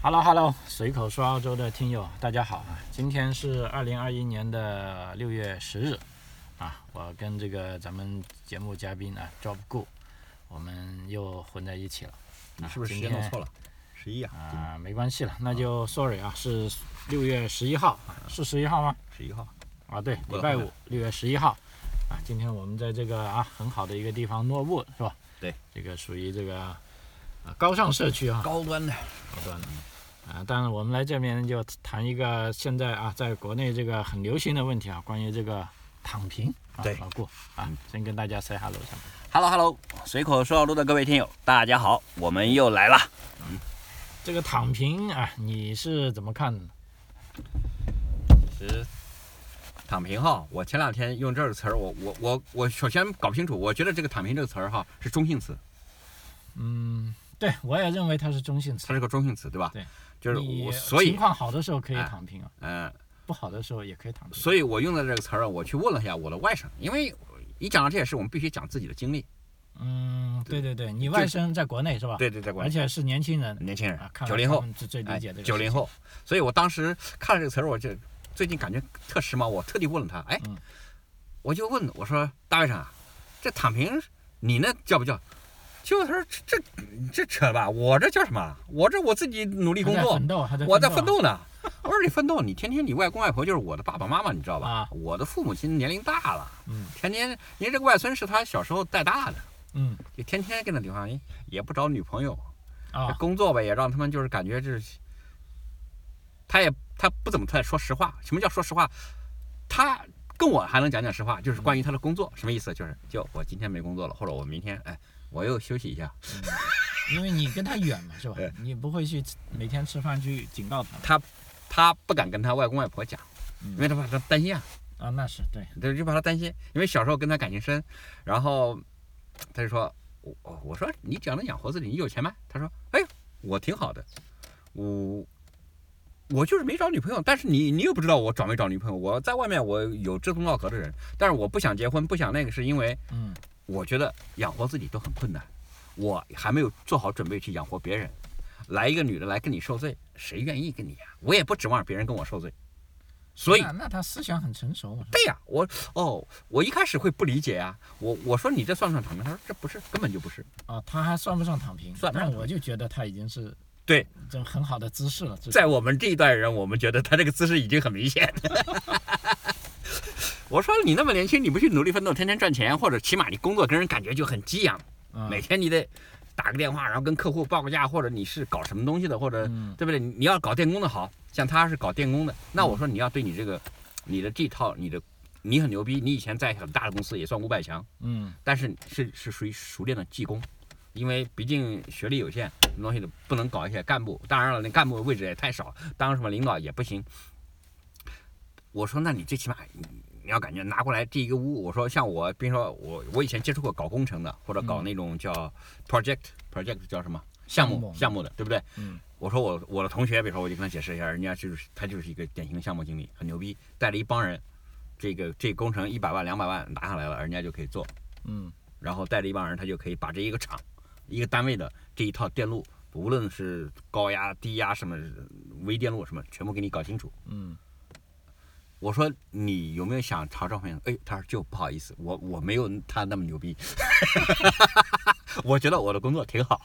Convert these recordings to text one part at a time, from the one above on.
Hello Hello，随口说澳洲的听友，大家好啊！今天是二零二一年的六月十日啊，我跟这个咱们节目嘉宾啊，Job Go，我们又混在一起了。你是不是时间弄错了？十一啊？啊，没关系了，那就 Sorry 啊，是六月十一号啊，是十一号吗？十一号啊，对，礼拜五，六月十一号啊。今天我们在这个啊很好的一个地方，诺沃是吧？对，这个属于这个啊高尚社区啊，高端的，高端的。啊，当然我们来这边就谈一个现在啊，在国内这个很流行的问题啊，关于这个躺平。对，老顾啊，先跟大家 say hello 下。Hello Hello，随口说澳洲的各位听友，大家好，我们又来了。嗯，这个躺平啊，你是怎么看的？其实躺平哈，我前两天用这个词儿，我我我我首先搞不清楚，我觉得这个躺平这个词儿哈是中性词。嗯，对，我也认为它是中性词。它是个中性词，对吧？对。就是我，所以情况好的时候可以躺平啊，嗯，不好的时候也可以躺平。所以我用的这个词儿，我去问了一下我的外甥，因为一讲到这些事，我们必须讲自己的经历。嗯，对对对，你外甥在国内是吧？对对，在国内，而且是年轻人，年轻人，九零后，最理解的九零后。所以我当时看了这个词儿，我就最近感觉特时髦，我特地问了他，哎，我就问我说，大外甥啊，这躺平你那叫不叫？就他说这这扯吧，我这叫什么？我这我自己努力工作，我在奋斗呢。我说你奋斗，你天天你外公外婆就是我的爸爸妈妈，你知道吧？我的父母亲年龄大了，嗯，天天因为这个外孙是他小时候带大的，嗯，就天天跟那地方，也不找女朋友，啊，工作吧也让他们就是感觉就是，他也他不怎么太说实话。什么叫说实话？他跟我还能讲讲实话，就是关于他的工作，什么意思？就是就我今天没工作了，或者我明天哎。我又休息一下，因为你跟他远嘛，是吧？你不会去每天吃饭去警告他。他，他不敢跟他外公外婆讲，因为他怕他担心啊。啊，那是对，对，就怕他担心，因为小时候跟他感情深，然后他就说，我我说你只要能养活自己，你有钱吗？他说，哎，我挺好的，我我就是没找女朋友，但是你你又不知道我找没找女朋友，我在外面我有志同道合的人，但是我不想结婚，不想那个是因为，嗯。我觉得养活自己都很困难，我还没有做好准备去养活别人。来一个女的来跟你受罪，谁愿意跟你呀？我也不指望别人跟我受罪。所以，那他思想很成熟嘛？对呀，我哦，我一开始会不理解呀。我我说你这算不算躺平？他说这不是，根本就不是啊。他还算不上躺平？算。那我就觉得他已经是对这很好的姿势了。在我们这一代人，我们觉得他这个姿势已经很明显。我说你那么年轻，你不去努力奋斗，天天赚钱，或者起码你工作跟人感觉就很激昂，每天你得打个电话，然后跟客户报个价，或者你是搞什么东西的，或者对不对？你要搞电工的好，像他是搞电工的，那我说你要对你这个，你的这套，你的你很牛逼，你以前在很大的公司也算五百强，嗯，但是是是属于熟练的技工，因为毕竟学历有限，什么东西都不能搞一些干部，当然了，那干部位置也太少，当什么领导也不行。我说那你最起码。你要感觉拿过来这一个屋，我说像我，比如说我，我以前接触过搞工程的，或者搞那种叫 project project 叫什么项目项目的，对不对？嗯。我说我我的同学，比如说我就跟他解释一下，人家就是他就是一个典型的项目经理，很牛逼，带了一帮人，这个这工程一百万两百万拿下来了，人家就可以做。嗯。然后带着一帮人，他就可以把这一个厂一个单位的这一套电路，无论是高压低压什么微电路什么，全部给你搞清楚。嗯。我说你有没有想朝这方面？哎，他说就不好意思，我我没有他那么牛逼。我觉得我的工作挺好，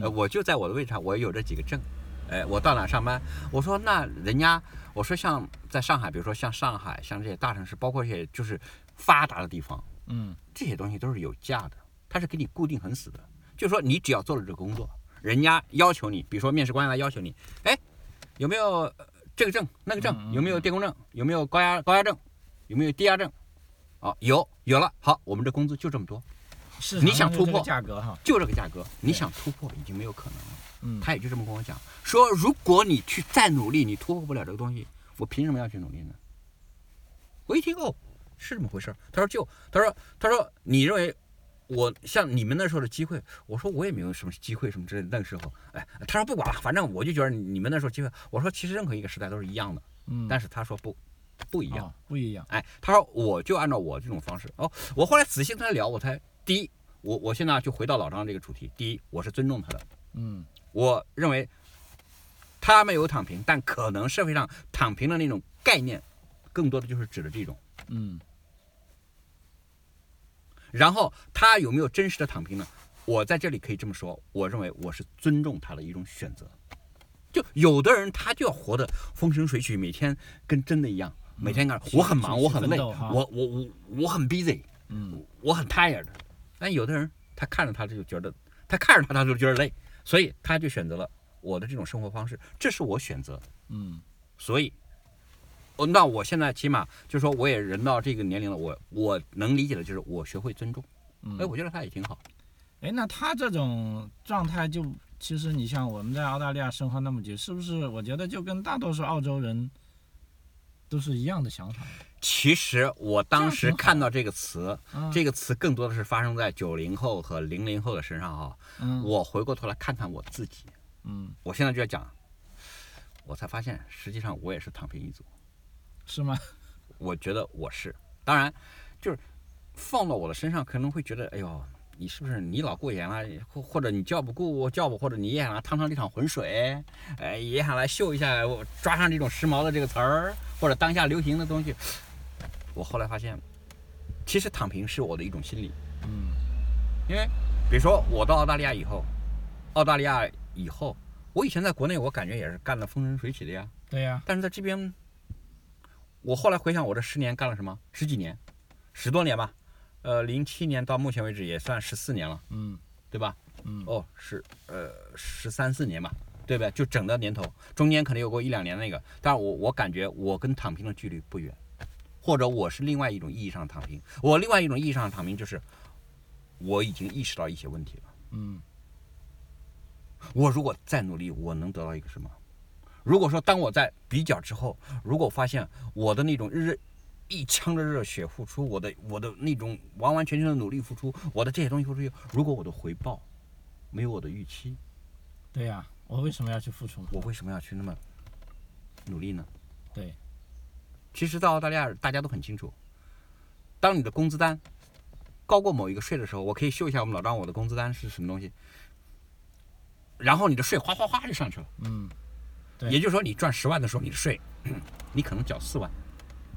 呃，我就在我的位置上，我有这几个证，哎，我到哪上班？我说那人家，我说像在上海，比如说像上海，像这些大城市，包括一些就是发达的地方，嗯，这些东西都是有价的，它是给你固定很死的，就是说你只要做了这个工作，人家要求你，比如说面试官来要求你，哎，有没有？这个证那个证有没有电工证？有没有高压高压证？有没有低压证？啊，有有了。好，我们这工资就这么多。是你想突破价格哈？就这个价格，你想突破已经没有可能了。嗯，他也就这么跟我讲，说如果你去再努力，你突破不了这个东西，我凭什么要去努力呢？我一听哦，是这么回事。他说就他说他说你认为。我像你们那时候的机会，我说我也没有什么机会什么之类的。那个时候，哎，他说不管了，反正我就觉得你们那时候机会。我说其实任何一个时代都是一样的，嗯。但是他说不，不一样，不一样。哎，他说我就按照我这种方式。哦，我后来仔细跟他聊，我才第一，我我现在就回到老张这个主题。第一，我是尊重他的，嗯。我认为他没有躺平，但可能社会上躺平的那种概念，更多的就是指的这种。嗯然后他有没有真实的躺平呢？我在这里可以这么说，我认为我是尊重他的一种选择。就有的人他就要活得风生水起，每天跟真的一样，每天干，我很忙，我很累，我我我我很 busy，嗯我很 tired。但有的人他看着他就觉得，他看着他他就觉得累，所以他就选择了我的这种生活方式，这是我选择。嗯所以，哦，那我现在起码就是说，我也人到这个年龄了，我我能理解的就是我学会尊重。嗯。哎，我觉得他也挺好。哎，那他这种状态就，其实你像我们在澳大利亚生活那么久，是不是？我觉得就跟大多数澳洲人都是一样的想法。其实我当时看到这个词，嗯这个词更多的是发生在九零后和零零后的身上哈。嗯我回过头来看看我自己，嗯，我现在就要讲，我才发现实际上我也是躺平一族。是吗？我觉得我是，当然，就是放到我的身上，可能会觉得，哎呦，你是不是你老过严了，或或者你叫不顾叫不，或者你也想来趟趟这场浑水，哎，也想来秀一下，我抓上这种时髦的这个词儿，或者当下流行的东西。我后来发现，其实躺平是我的一种心理，嗯因为比如说我到澳大利亚以后，澳大利亚以后，我以前在国内我感觉也是干得风生水起的呀，对呀、但是在这边，我后来回想我这十年干了什么，十几年，十多年吧，呃，零七年到目前为止也算十四年了，嗯对吧？嗯哦，是呃十三四年吧，对不对？就整的年头，中间可能有过一两年那个，但是我我感觉我跟躺平的距离不远，或者我是另外一种意义上的躺平。我另外一种意义上的躺平就是，我已经意识到一些问题了。嗯我如果再努力，我能得到一个什么？如果说当我在比较之后，如果发现我的那种热一腔的热血付出，我的我的那种完完全全的努力付出，我的这些东西付出，如果我的回报没有我的预期，对呀、我为什么要去付出？我为什么要去那么努力呢？对，其实，在澳大利亚，大家都很清楚，当你的工资单高过某一个税的时候，我可以秀一下我们老张我的工资单是什么东西，然后你的税哗哗哗就上去了。嗯对也就是说，你赚十万的时候，你的税，你可能缴四万。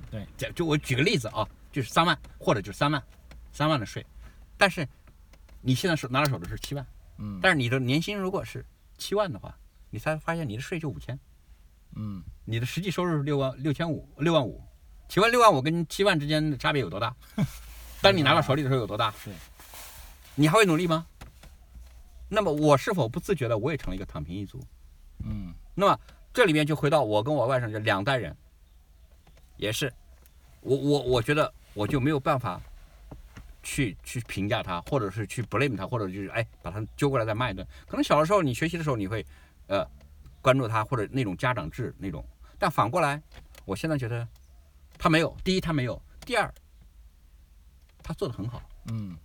对，这就我举个例子啊，就是三万或者就是三万，三万的税，但是你现在手拿到手的是七万，嗯但是你的年薪如果是七万的话，你才发现你的税就五千，嗯你的实际收入是六万六千五六万五，请问六万五跟七万之间的差别有多大？当你拿到手里的时候有多大？对，你还会努力吗？那么我是否不自觉的我也成了一个躺平一族？嗯。那么这里面就回到我跟我外甥这两代人，也是，我我我觉得我就没有办法去去评价他，或者是去 blame 他，或者就是哎把他揪过来再骂一顿。可能小的时候你学习的时候你会呃关注他，或者那种家长制那种，但反过来，我现在觉得他没有，第一他没有，第二他做的很好。嗯。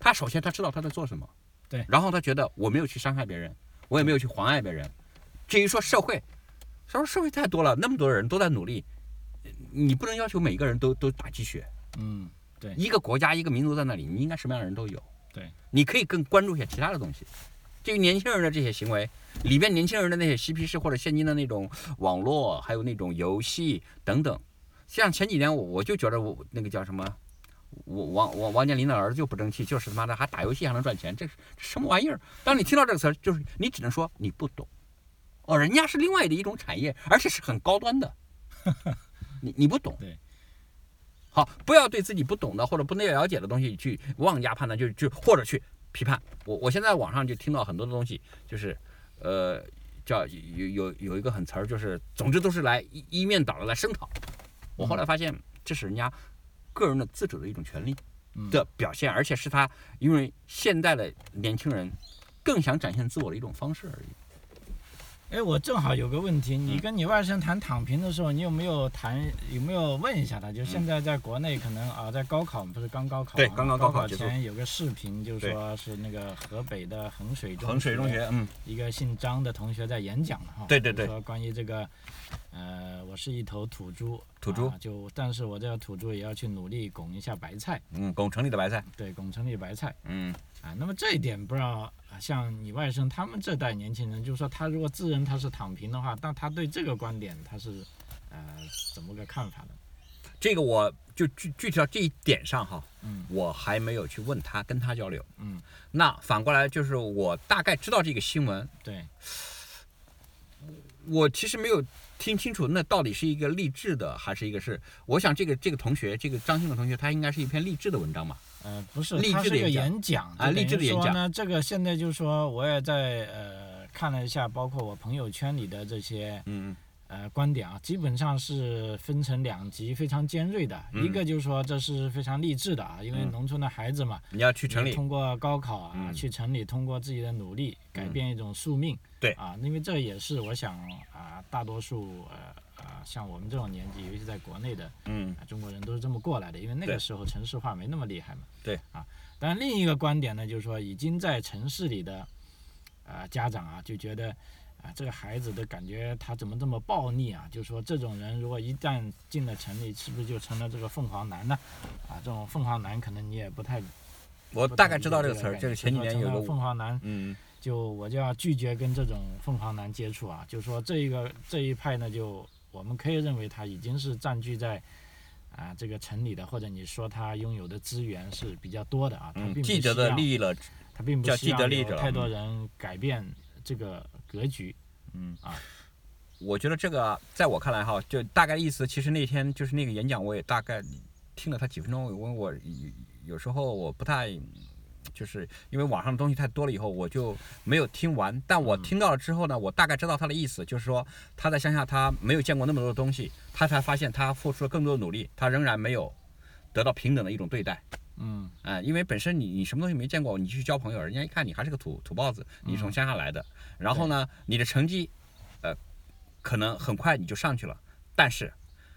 他首先他知道他在做什么，对。然后他觉得我没有去伤害别人，我也没有去妨碍别人。至于说社会，他说社会太多了，那么多人都在努力，你不能要求每个人都都打鸡血。嗯对一个国家一个民族在那里，你应该什么样的人都有。对，你可以更关注一些其他的东西。至于年轻人的这些行为，里边年轻人的那些嬉皮士或者现今的那种网络，还有那种游戏等等，像前几年我我就觉得我那个叫什么，我王王王健林的儿子就不争气，就是他妈的还打游戏还能赚钱，这什么玩意儿？当你听到这个词儿，就是你只能说你不懂，哦，人家是另外的一种产业，而且是很高端的，你你不懂。对。好，不要对自己不懂的或者不了解的东西去妄加判断，就就或者去批判。我我现在网上就听到很多的东西，就是，呃，叫有有有一个很词儿，就是总之都是来一一面倒的来声讨。我后来发现，这是人家个人的自主的一种权利嗯的表现，而且是他因为现在的年轻人更想展现自我的一种方式而已。哎，我正好有个问题，你嗯。跟你外甥谈躺平的时候，你有没有谈有没有问一下他？就现在在国内可能啊，在高考不是刚高考对嘛刚刚高考前有个视频，就是说是那个河北的衡水中衡水中学，嗯，一个姓张的同学在演讲哈，对对对说关于这个，呃，我是一头土猪，土猪啊就但是我这个土猪也要去努力拱一下白菜，嗯，拱城里的白菜，对，拱城里的白菜嗯，啊。那么这一点不知道，哎，像你外甥他们这代年轻人，就是说他如果自认他是躺平的话，那他对这个观点他是呃怎么个看法呢？这个我就具具体到这一点上哈，嗯我还没有去问他，跟他交流。嗯，那反过来就是我大概知道这个新闻，对，我其实没有听清楚那到底是一个励志的还是一个是，我想这个这个同学，这个张新的同学，他应该是一篇励志的文章嘛。呃，不是，励它是个志的演讲。啊励志的演讲就等于说呢，这个现在就是说，我也在呃看了一下，包括我朋友圈里的这些嗯呃观点啊，基本上是分成两极，非常尖锐的。嗯。一个就是说这是非常励志的啊，因为嗯农村的孩子嘛，你要去城里，通过高考啊，嗯。去城里通过自己的努力改变一种宿命。对。啊，因为这也是我想啊，大多数呃啊像我们这种年纪，尤其在国内的嗯啊中国人都是这么过来的，因为那个时候城市化没那么厉害嘛。对啊，但另一个观点呢，就是说已经在城市里的啊家长啊就觉得。啊，这个孩子的感觉他怎么这么暴力啊？就是说，这种人如果一旦进了城里，是不是就成了这个凤凰男呢？啊，这种凤凰男可能你也不太我大概知道这个词儿，这这个前几年有个，凤凰男，嗯就我就要拒绝跟这种凤凰男接触啊。就说这一个这一派呢，就我们可以认为他已经是占据在啊这个城里的，或者你说他拥有的资源是比较多的啊。他嗯，并不既得的利益了，他并不叫希望既得利益者太多人改变这个格局。嗯啊，我觉得这个在我看来哈，就大概意思，其实那天就是那个演讲，我也大概听了他几分钟，因为我有有时候我不太。就是因为网上的东西太多了，以后我就没有听完。但我听到了之后呢，我大概知道他的意思，就是说他在乡下他没有见过那么多的东西，他才发现他付出了更多的努力，他仍然没有得到平等的一种对待。嗯。哎、因为本身你你什么东西没见过，你去交朋友，人家一看你还是个土土包子，你从乡下来的，然后呢，你的成绩，呃，可能很快你就上去了，但是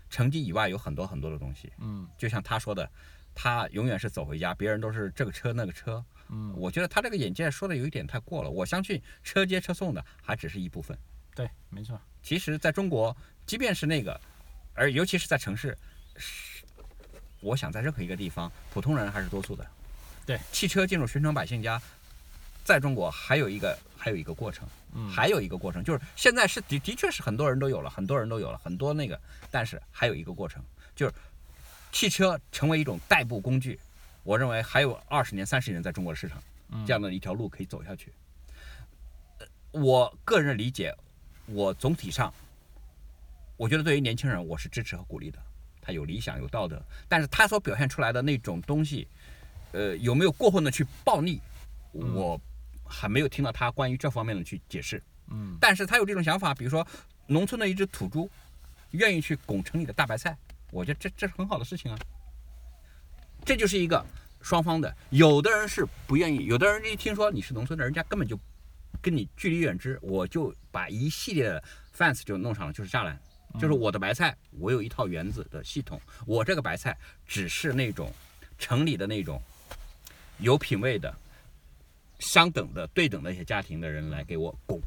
成绩以外有很多很多的东西，嗯。就像他说的，他永远是走回家，别人都是这个车那个车，嗯，我觉得他这个眼界说的有一点太过了，我相信车接车送的还只是一部分，对，没错。其实在中国，即便是那个，而尤其是在城市，是我想在任何一个地方，普通人还是多数的。对，汽车进入寻常百姓家，在中国还有一个还有一个过程，嗯。还有一个过程，就是现在是的的确是很多人都有了，很多人都有了很多那个，但是还有一个过程，就是汽车成为一种代步工具，我认为还有二十年、三十年在中国的市场。嗯这样的一条路可以走下去。呃我个人理解，我总体上，我觉得对于年轻人，我是支持和鼓励的。他有理想，有道德，但是他所表现出来的那种东西，呃，有没有过分的去暴力，我还没有听到他关于这方面的去解释。嗯但是他有这种想法，比如说农村的一只土猪，愿意去拱城里的大白菜，我觉得这这是很好的事情啊。这就是一个双方的，有的人是不愿意，有的人一听说你是农村的，人家根本就跟你距离远之，我就把一系列的 fence 就弄上了，就是栅栏，就是我的白菜，我有一套园子的系统，我这个白菜只是那种城里的那种有品位的、相等的、对等的一些家庭的人来给我拱，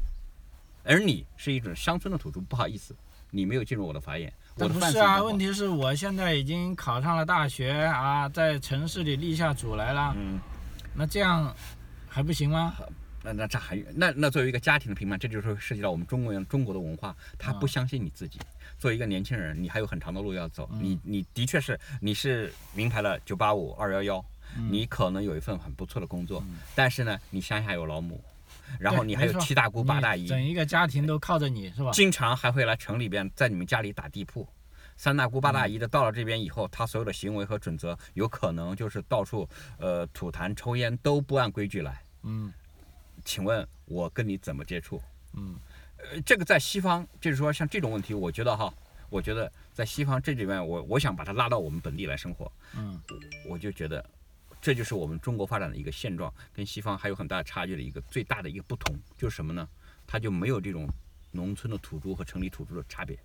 而你是一种乡村的土著，不好意思，你没有进入我的法眼，我的但不是啊，问题是我现在已经考上了大学啊，在城市里立下主来了，嗯。那这样还不行吗？那那这还那那作为一个家庭的评判，这就是涉及到我们中国人中国的文化，他不啊相信你自己。作为一个年轻人，你还有很长的路要走。嗯你你的确是你是名牌了九八五二幺幺，嗯你可能有一份很不错的工作，嗯但是呢，你乡下有老母，然后你还有七大姑八大姨，整一个家庭都靠着你是吧？经常还会来城里边在你们家里打地铺。三大姑八大姨的到了这边以后，他所有的行为和准则，有可能就是到处呃吐痰抽烟都不按规矩来。嗯请问我跟你怎么接触？嗯呃，这个在西方，就是说像这种问题，我觉得哈，我觉得在西方这里面，我我想把它拉到我们本地来生活，嗯我就觉得这就是我们中国发展的一个现状，跟西方还有很大差距的一个最大的一个不同，就是什么呢？它就没有这种农村的土著和城里土著的差别，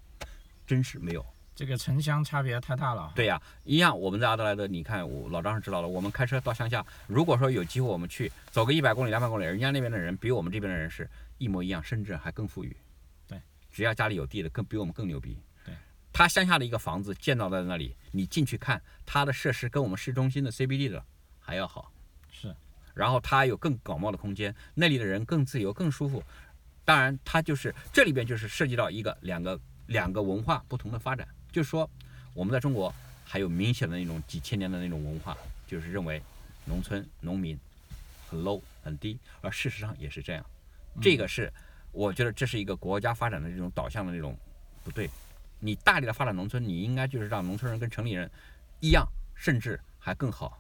真是没有。这个城乡差别太大了。对呀、一样。我们在阿德莱德，你看我老张是知道了。我们开车到乡下，如果说有机会我们去走个一百公里、两百公里，人家那边的人比我们这边的人是一模一样，甚至还更富裕。对，只要家里有地的，更比我们更牛逼。对，他乡下的一个房子建造在那里，你进去看，它的设施跟我们市中心的 CBD 的还要好。是，然后它有更广袤的空间，那里的人更自由、更舒服。当然，它就是这里边就是涉及到一个两个两个文化不同的发展，就是说我们在中国还有明显的那种几千年的那种文化，就是认为农村农民很 low 很低，而事实上也是这样。这个是我觉得这是一个国家发展的这种导向的那种不对。你大力的发展农村，你应该就是让农村人跟城里人一样，甚至还更好。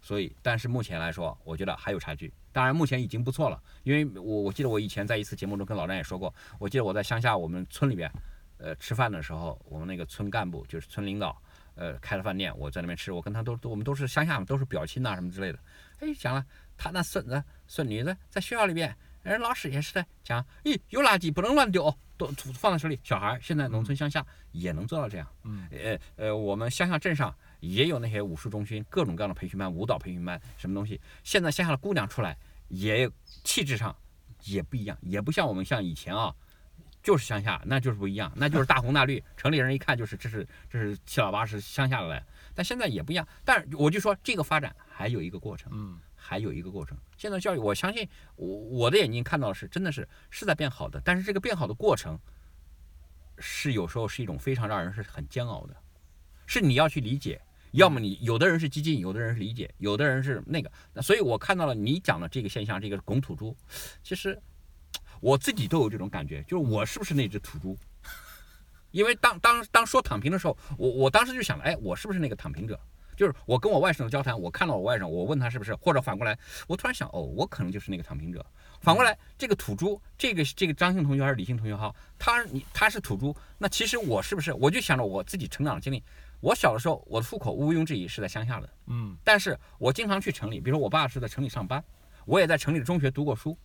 所以，但是目前来说，我觉得还有差距。当然，目前已经不错了，因为我我记得我以前在一次节目中跟老张也说过，我记得我在乡下我们村里边，呃，吃饭的时候，我们那个村干部就是村领导，呃，开了饭店，我在那边吃，我跟他都我们都是乡下嘛，都是表亲呐什么之类的。哎，讲了他那孙子孙女子在学校里边，人老师也是的讲，咦，有垃圾不能乱丢，都放在手里。小孩现在农村乡下也能做到这样。嗯。呃呃，我们乡下镇上。也有那些武术中心，各种各样的培训班、舞蹈培训班，什么东西？现在乡下的姑娘出来，也气质上也不一样，也不像我们像以前啊，就是乡下，那就是不一样，那就是大红大绿，城里人一看就是这是这是七老八十乡下的来。但现在也不一样，但我就说这个发展还有一个过程，嗯，还有一个过程。现在教育，我相信我我的眼睛看到的是，真的是是在变好的，但是这个变好的过程，是有时候是一种非常让人是很煎熬的，是你要去理解。要么你有的人是激进，有的人是理解，有的人是那个，那所以我看到了你讲的这个现象，这个拱土猪，其实我自己都有这种感觉，就是我是不是那只土猪？因为当当当说躺平的时候，我我当时就想了，哎，我是不是那个躺平者？就是我跟我外甥的交谈，我看到我外甥，我问他是不是，或者反过来，我突然想，哦，我可能就是那个躺平者。反过来，这个土猪，这个这个张姓同学还是李姓同学哈，他你他是土猪，那其实我是不是？我就想着我自己成长的经历。我小的时候，我的户口毋庸置疑是在乡下的，嗯，但是我经常去城里，比如说我爸是在城里上班，我也在城里的中学读过书，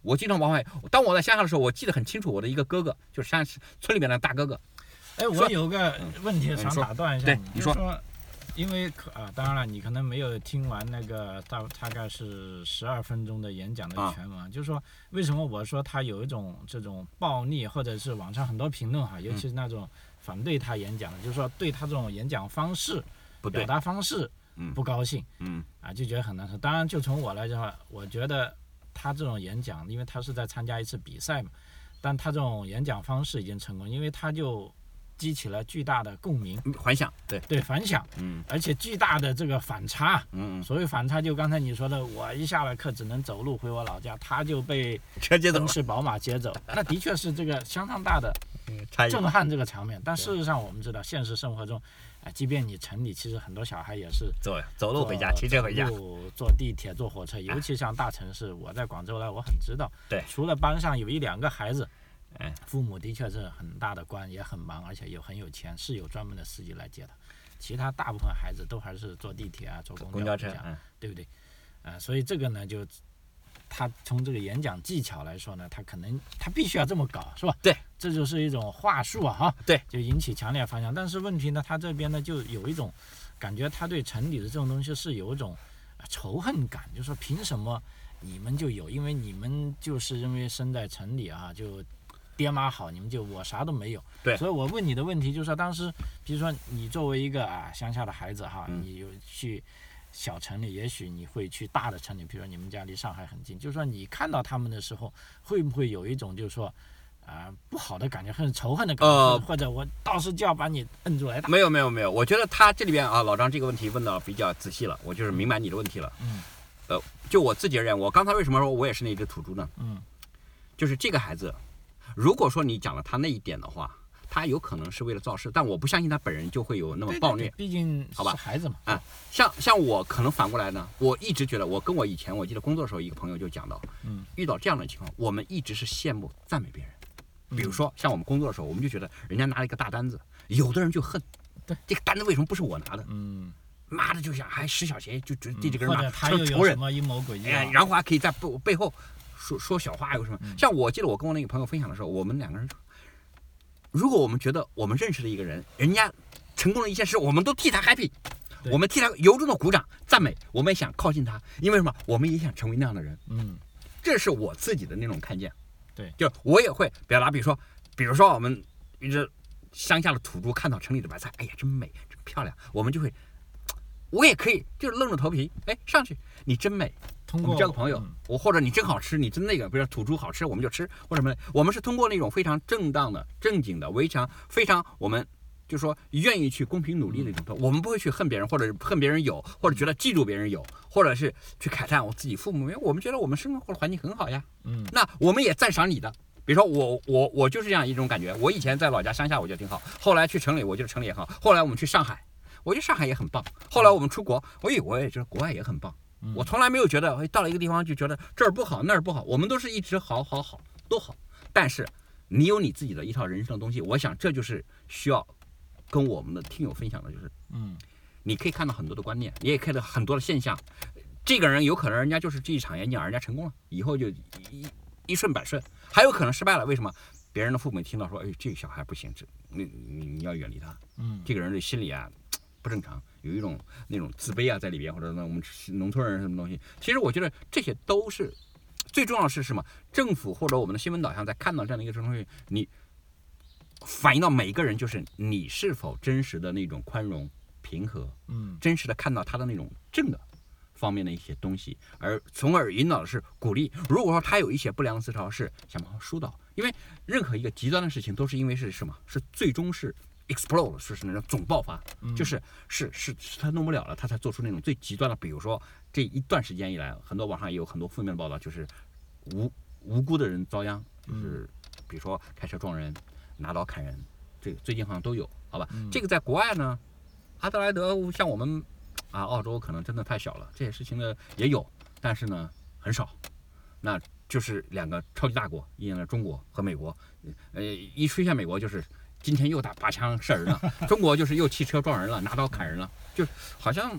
我经常往外。当我在乡下的时候，我记得很清楚，我的一个哥哥就是乡村里面的大哥哥。哎，我有个问题想打断一下，对，你说，因为可啊，当然了，你可能没有听完那个大大概是十二分钟的演讲的全文，就是说为什么我说他有一种这种暴力，或者是网上很多评论哈，尤其是那种。反对他演讲的，就是说对他这种演讲方式、表达方式不高兴，嗯，啊就觉得很难受。当然，就从我来讲，我觉得他这种演讲，因为他是在参加一次比赛嘛，但他这种演讲方式已经成功，因为他就。激起了巨大的共鸣，反响，对。对反响，嗯，而且巨大的这个反差，嗯，所谓反差就刚才你说的，我一下了课只能走路回我老家，他就被车接走，奔驰宝马接走，那的确是这个相当大的震撼这个场面。但事实上我们知道，现实生活中，啊，即便你城里，其实很多小孩也是走走路回家，骑车回家，坐地铁坐火车，尤其像大城市，我在广州来，我很知道，对，除了班上有一两个孩子。父母的确是很大的官，也很忙，而且又很有钱，是有专门的司机来接的。其他大部分孩子都还是坐地铁啊，坐公交车，对不对？啊，所以这个呢，就他从这个演讲技巧来说呢，他可能他必须要这么搞，是吧？对，这就是一种话术啊，哈。对，就引起强烈反响。但是问题呢，他这边呢，就有一种感觉，他对城里的这种东西是有一种仇恨感，就说凭什么你们就有？因为你们就是因为生在城里啊，就。爹妈好，你们就我啥都没有。对，所以我问你的问题就是说，当时，比如说你作为一个啊乡下的孩子哈，你有去小城里，也许你会去大的城里，比如说你们家离上海很近，就是说你看到他们的时候，会不会有一种就是说啊不好的感觉，很仇恨的感觉，或者我到时就要把你摁住来打？没有没有没有，我觉得他这里边啊，老张这个问题问的比较仔细了，我就是明白你的问题了。嗯。呃，就我自己而言，我刚才为什么说我也是那只土猪呢？嗯。就是这个孩子。如果说你讲了他那一点的话，他有可能是为了造势，但我不相信他本人就会有那么暴虐。毕竟，好吧，孩子嘛。啊，像像我可能反过来呢，我一直觉得，我跟我以前我记得工作的时候，一个朋友就讲到，嗯，遇到这样的情况，我们一直是羡慕赞美别人。比如说像我们工作的时候，我们就觉得人家拿了一个大单子，有的人就恨，对，这个单子为什么不是我拿的？嗯，妈的就想还使小钱，就觉得对这个人骂，他又有什么阴谋诡计？哎，然后还可以在背背后。说说小话有什么？像我记得我跟我那个朋友分享的时候，我们两个人，如果我们觉得我们认识的一个人，人家成功了一件事，我们都替他 happy，我们替他由衷的鼓掌赞美，我们也想靠近他，因为什么？我们也想成为那样的人。嗯，这是我自己的那种看见。对，就我也会表达，比如说，比如说我们一只乡下的土猪看到城里的白菜，哎呀，真美，真漂亮，我们就会，我也可以就是愣着头皮，哎，上去，你真美。通过交个朋友，我或者你真好吃，你真那个，比如说土猪好吃，我们就吃，或者什么，我们是通过那种非常正当的、正经的、围墙，非常我们就说愿意去公平努力的一种，我们不会去恨别人，或者恨别人有，或者觉得嫉妒别人有，或者是去慨叹我自己父母，因为我们觉得我们生活的环境很好呀，嗯，那我们也赞赏你的。比如说我我我就是这样一种感觉。我以前在老家乡下，我觉得挺好。后来去城里，我觉得城里也好。后来我们去上海，我觉得上海也很棒。后来我们出国，我以我也觉得国外也很棒。我从来没有觉得，到了一个地方就觉得这儿不好那儿不好。我们都是一直好好好都好。但是你有你自己的一套人生的东西，我想这就是需要跟我们的听友分享的，就是嗯，你可以看到很多的观念，你也看到很多的现象。这个人有可能人家就是这一场演讲，人家成功了，以后就一。一顺百顺，还有可能失败了。为什么？别人的父母听到说：“哎，这个小孩不行，这你你你要远离他。”嗯，这个人的心理啊不正常，有一种那种自卑啊在里边，或者那我们农村人什么东西。其实我觉得这些都是最重要的是什么？政府或者我们的新闻导向在看到这样的一个东西，你反映到每一个人，就是你是否真实的那种宽容、平和，嗯，真实的看到他的那种正的。方面的一些东西，而从而引导的是鼓励。如果说他有一些不良思潮，是想办法疏导。因为任何一个极端的事情，都是因为是什么？是最终是 explode，是是那种总爆发，就是是是是他弄不了了，他才做出那种最极端的。比如说这一段时间以来，很多网上也有很多负面的报道，就是无无辜的人遭殃，就是比如说开车撞人、拿刀砍人，这个最近好像都有，好吧？这个在国外呢，阿德莱德像我们。啊，澳洲可能真的太小了，这些事情呢也有，但是呢很少，那就是两个超级大国，一呢中国和美国，呃，一出现美国就是今天又打拔枪射人了，中国就是又汽车撞人了，拿刀砍人了，就好像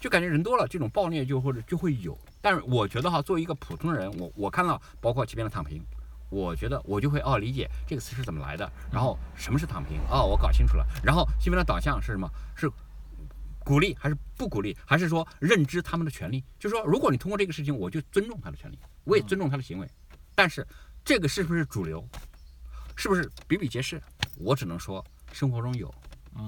就感觉人多了，这种暴虐就或者就会有。但是我觉得哈，作为一个普通人，我我看到包括前面的躺平，我觉得我就会哦理解这个词是怎么来的，然后什么是躺平哦，我搞清楚了，然后新闻的导向是什么？是。鼓励还是不鼓励，还是说认知他们的权利？就是说，如果你通过这个事情，我就尊重他的权利，我也尊重他的行为。但是，这个是不是主流？是不是比比皆是？我只能说，生活中有。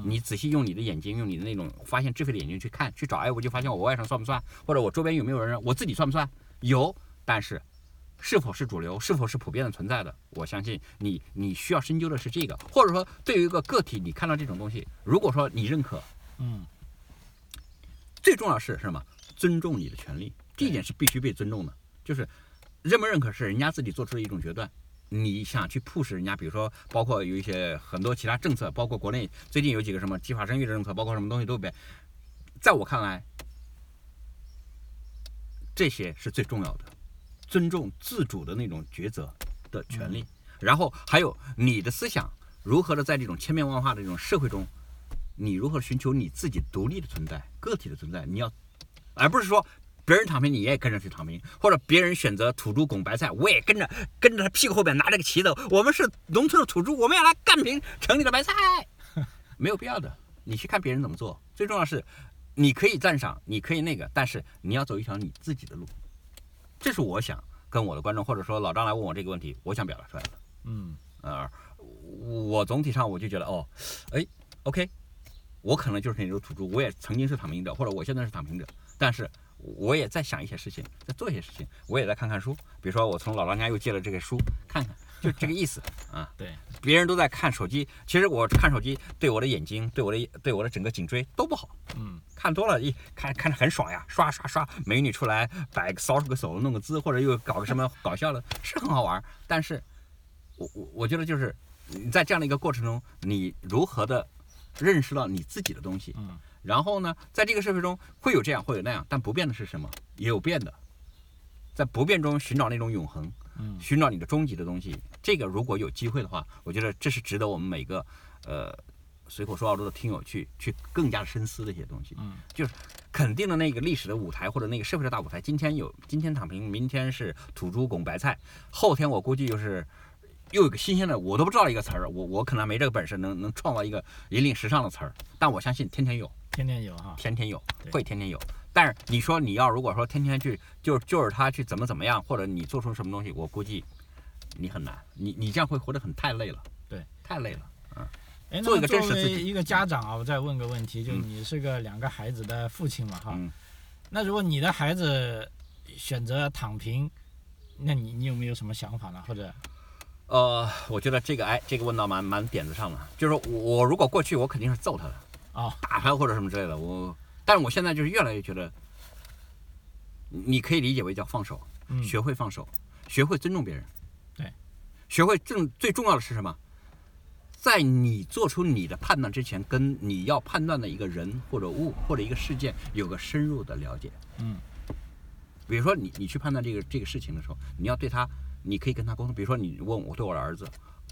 你仔细用你的眼睛，用你的那种发现智慧的眼睛去看，去找。哎，我就发现我外甥算不算？或者我周边有没有人？我自己算不算？有。但是，是否是主流？是否是普遍的存在的？我相信你，你需要深究的是这个。或者说，对于一个个体，你看到这种东西，如果说你认可，嗯。最重要是什么？尊重你的权利，这一点是必须被尊重的。就是认不认可是人家自己做出的一种决断。你想去 push 人家，比如说包括有一些很多其他政策，包括国内最近有几个什么计划生育的政策，包括什么东西都别，在我看来，这些是最重要的，尊重自主的那种抉择的权利。然后还有你的思想如何的在这种千变万化的这种社会中。你如何寻求你自己独立的存在、个体的存在？你要，而不是说别人躺平，你也跟着去躺平，或者别人选择土猪拱白菜，我也跟着跟着他屁股后边拿着个旗子。我们是农村的土猪，我们要来干平城里的白菜，没有必要的。你去看别人怎么做，最重要是你可以赞赏，你可以那个，但是你要走一条你自己的路。这是我想跟我的观众，或者说老张来问我这个问题，我想表达出来的。嗯，呃，我总体上我就觉得，哦，哎，OK。我可能就是那种土猪，我也曾经是躺平者，或者我现在是躺平者，但是我也在想一些事情，在做一些事情，我也在看看书，比如说我从老张家又借了这个书看看，就这个意思啊。对，别人都在看手机，其实我看手机对我的眼睛、对我的、对我的整个颈椎都不好。嗯，看多了，一看看着很爽呀，刷刷刷，美女出来摆个搔个手，弄个姿，或者又搞个什么搞笑的，是很好玩。但是，我我我觉得就是你在这样的一个过程中，你如何的。认识到你自己的东西，嗯，然后呢，在这个社会中会有这样，会有那样，但不变的是什么？也有变的，在不变中寻找那种永恒，嗯，寻找你的终极的东西。这个如果有机会的话，我觉得这是值得我们每个，呃，随口说澳洲的听友去去更加深思的一些东西。嗯，就是肯定的那个历史的舞台或者那个社会的大舞台，今天有今天躺平，明天是土猪拱白菜，后天我估计就是。又有个新鲜的，我都不知道一个词儿，我我可能没这个本事，能能创造一个引领时尚的词儿，但我相信天天有，天天有哈，天天有，会天天有。但是你说你要如果说天天去，就就是他去怎么怎么样，或者你做出什么东西，我估计你很难，你你这样会活得很太累了，对，太累了，嗯。哎，做一个。一个家长啊，我再问个问题，就你是个两个孩子的父亲嘛哈，那如果你的孩子。选择躺平，那你你有没有什么想法呢？或者，呃，我觉得这个哎，这个问到蛮蛮点子上了。就是我我如果过去我肯定是揍他的，哦，打他或者什么之类的。我，但是我现在就是越来越觉得，你可以理解为叫放手，嗯，学会放手，学会尊重别人。对，学会正最重要的是什么？在你做出你的判断之前，跟你要判断的一个人或者物或者一个事件有个深入的了解。嗯，比如说你你去判断这个这个事情的时候，你要对他，你可以跟他沟通。比如说你问我对我的儿子，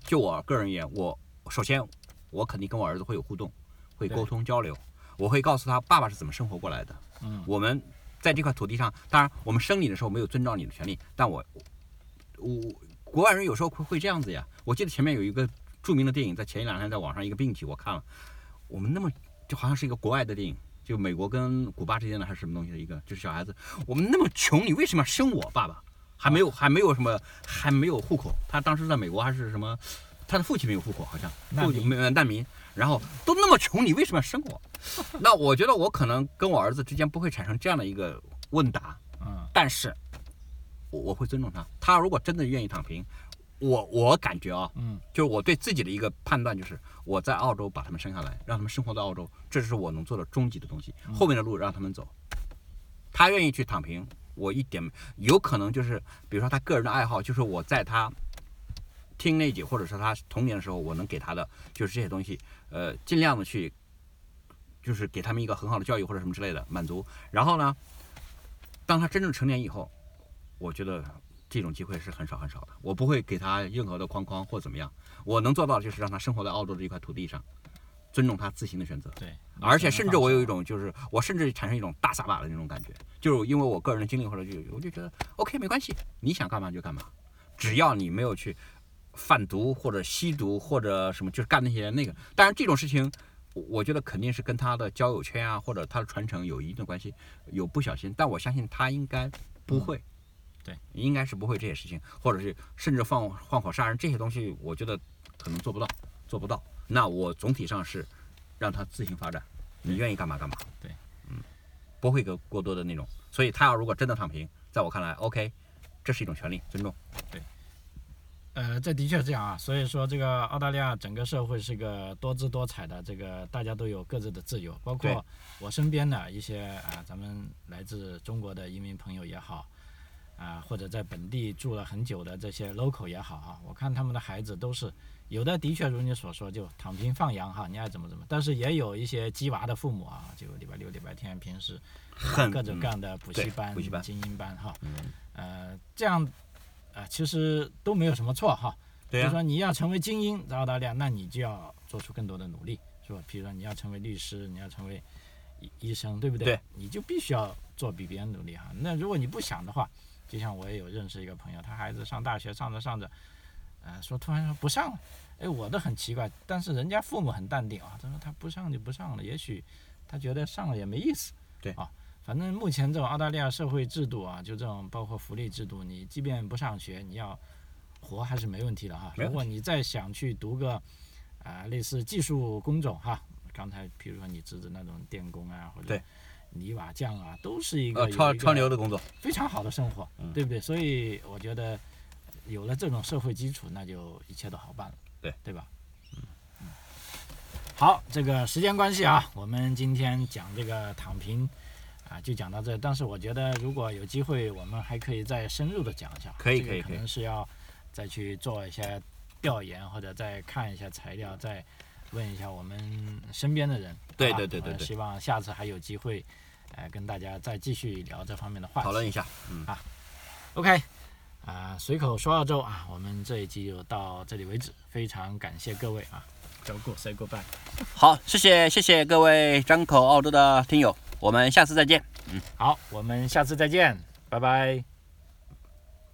就我个人而言，我首先我肯定跟我儿子会有互动，会沟通交流，我会告诉他爸爸是怎么生活过来的。嗯，我们在这块土地上，当然我们生你的时候没有遵照你的权利，但我我国外人有时候会会这样子呀。我记得前面有一个。著名的电影在前一两天在网上一个病体我看了，我们那么就好像是一个国外的电影，就美国跟古巴之间的还是什么东西的一个，就是小孩子，我们那么穷，你为什么要生我？爸爸还没有还没有什么还没有户口，他当时在美国还是什么，他的父亲没有户口，好像。父亲没有难民，然后都那么穷，你为什么要生我？那我觉得我可能跟我儿子之间不会产生这样的一个问答，嗯，但是我我会尊重他，他如果真的愿意躺平。我我感觉啊，嗯，就是我对自己的一个判断，就是我在澳洲把他们生下来，让他们生活在澳洲，这是我能做的终极的东西。后面的路让他们走，他愿意去躺平，我一点有可能就是，比如说他个人的爱好，就是我在他听那集，或者是他童年的时候，我能给他的就是这些东西，呃，尽量的去，就是给他们一个很好的教育或者什么之类的满足。然后呢，当他真正成年以后，我觉得。这种机会是很少很少的，我不会给他任何的框框或怎么样，我能做到的就是让他生活在澳洲这一块土地上，尊重他自行的选择。对，而且甚至我有一种就是，我甚至产生一种大撒把的那种感觉，就是因为我个人的经历或者就我就觉得 OK 没关系，你想干嘛就干嘛，只要你没有去贩毒或者吸毒或者什么，就是干那些那个。当然这种事情，我觉得肯定是跟他的交友圈啊或者他的传承有一定的关系，有不小心，但我相信他应该不会。对，应该是不会这些事情，或者是甚至放放火杀人这些东西，我觉得可能做不到，做不到。那我总体上是让他自行发展，你愿意干嘛干嘛。对，嗯，不会给过多的那种。所以他要如果真的躺平，在我看来，OK，这是一种权利，尊重。对，呃，这的确是这样啊。所以说，这个澳大利亚整个社会是个多姿多彩的，这个大家都有各自的自由，包括我身边的一些啊，咱们来自中国的移民朋友也好。啊，或者在本地住了很久的这些 local 也好啊，我看他们的孩子都是有的，的确如你所说，就躺平放羊哈，你爱怎么怎么。但是也有一些鸡娃的父母啊，就礼拜六、礼拜天平时各种各样的补习班、精英班哈，呃，这样啊，其实都没有什么错哈。对就说你要成为精英在澳大利亚，那你就要做出更多的努力，是吧？比如说你要成为律师，你要成为医医生，对不对？对。你就必须要做比别人努力哈。那如果你不想的话，就像我也有认识一个朋友，他孩子上大学上着上着，呃，说突然说不上了，哎，我都很奇怪，但是人家父母很淡定啊，他说他不上就不上了，也许他觉得上了也没意思，对啊，反正目前这种澳大利亚社会制度啊，就这种包括福利制度，你即便不上学，你要活还是没问题的哈。如果你再想去读个啊类似技术工种哈，刚才比如说你侄子那种电工啊或者。泥瓦匠啊，都是一个超超流的工作，非常好的生活，对不对？所以我觉得有了这种社会基础，那就一切都好办了，对对吧？嗯嗯。好，这个时间关系啊，我们今天讲这个躺平啊，就讲到这。但是我觉得如果有机会，我们还可以再深入的讲一下。可以可以可能是要再去做一些调研，或者再看一下材料，再问一下我们身边的人。对对对对对。希望下次还有机会。呃跟大家再继续聊这方面的话题，讨论一下，嗯啊，OK，啊，随口说澳洲啊，我们这一集就到这里为止，非常感谢各位啊，走过 say goodbye，好，谢谢谢谢各位张口澳洲的听友，我们下次再见，嗯，好，我们下次再见，拜拜。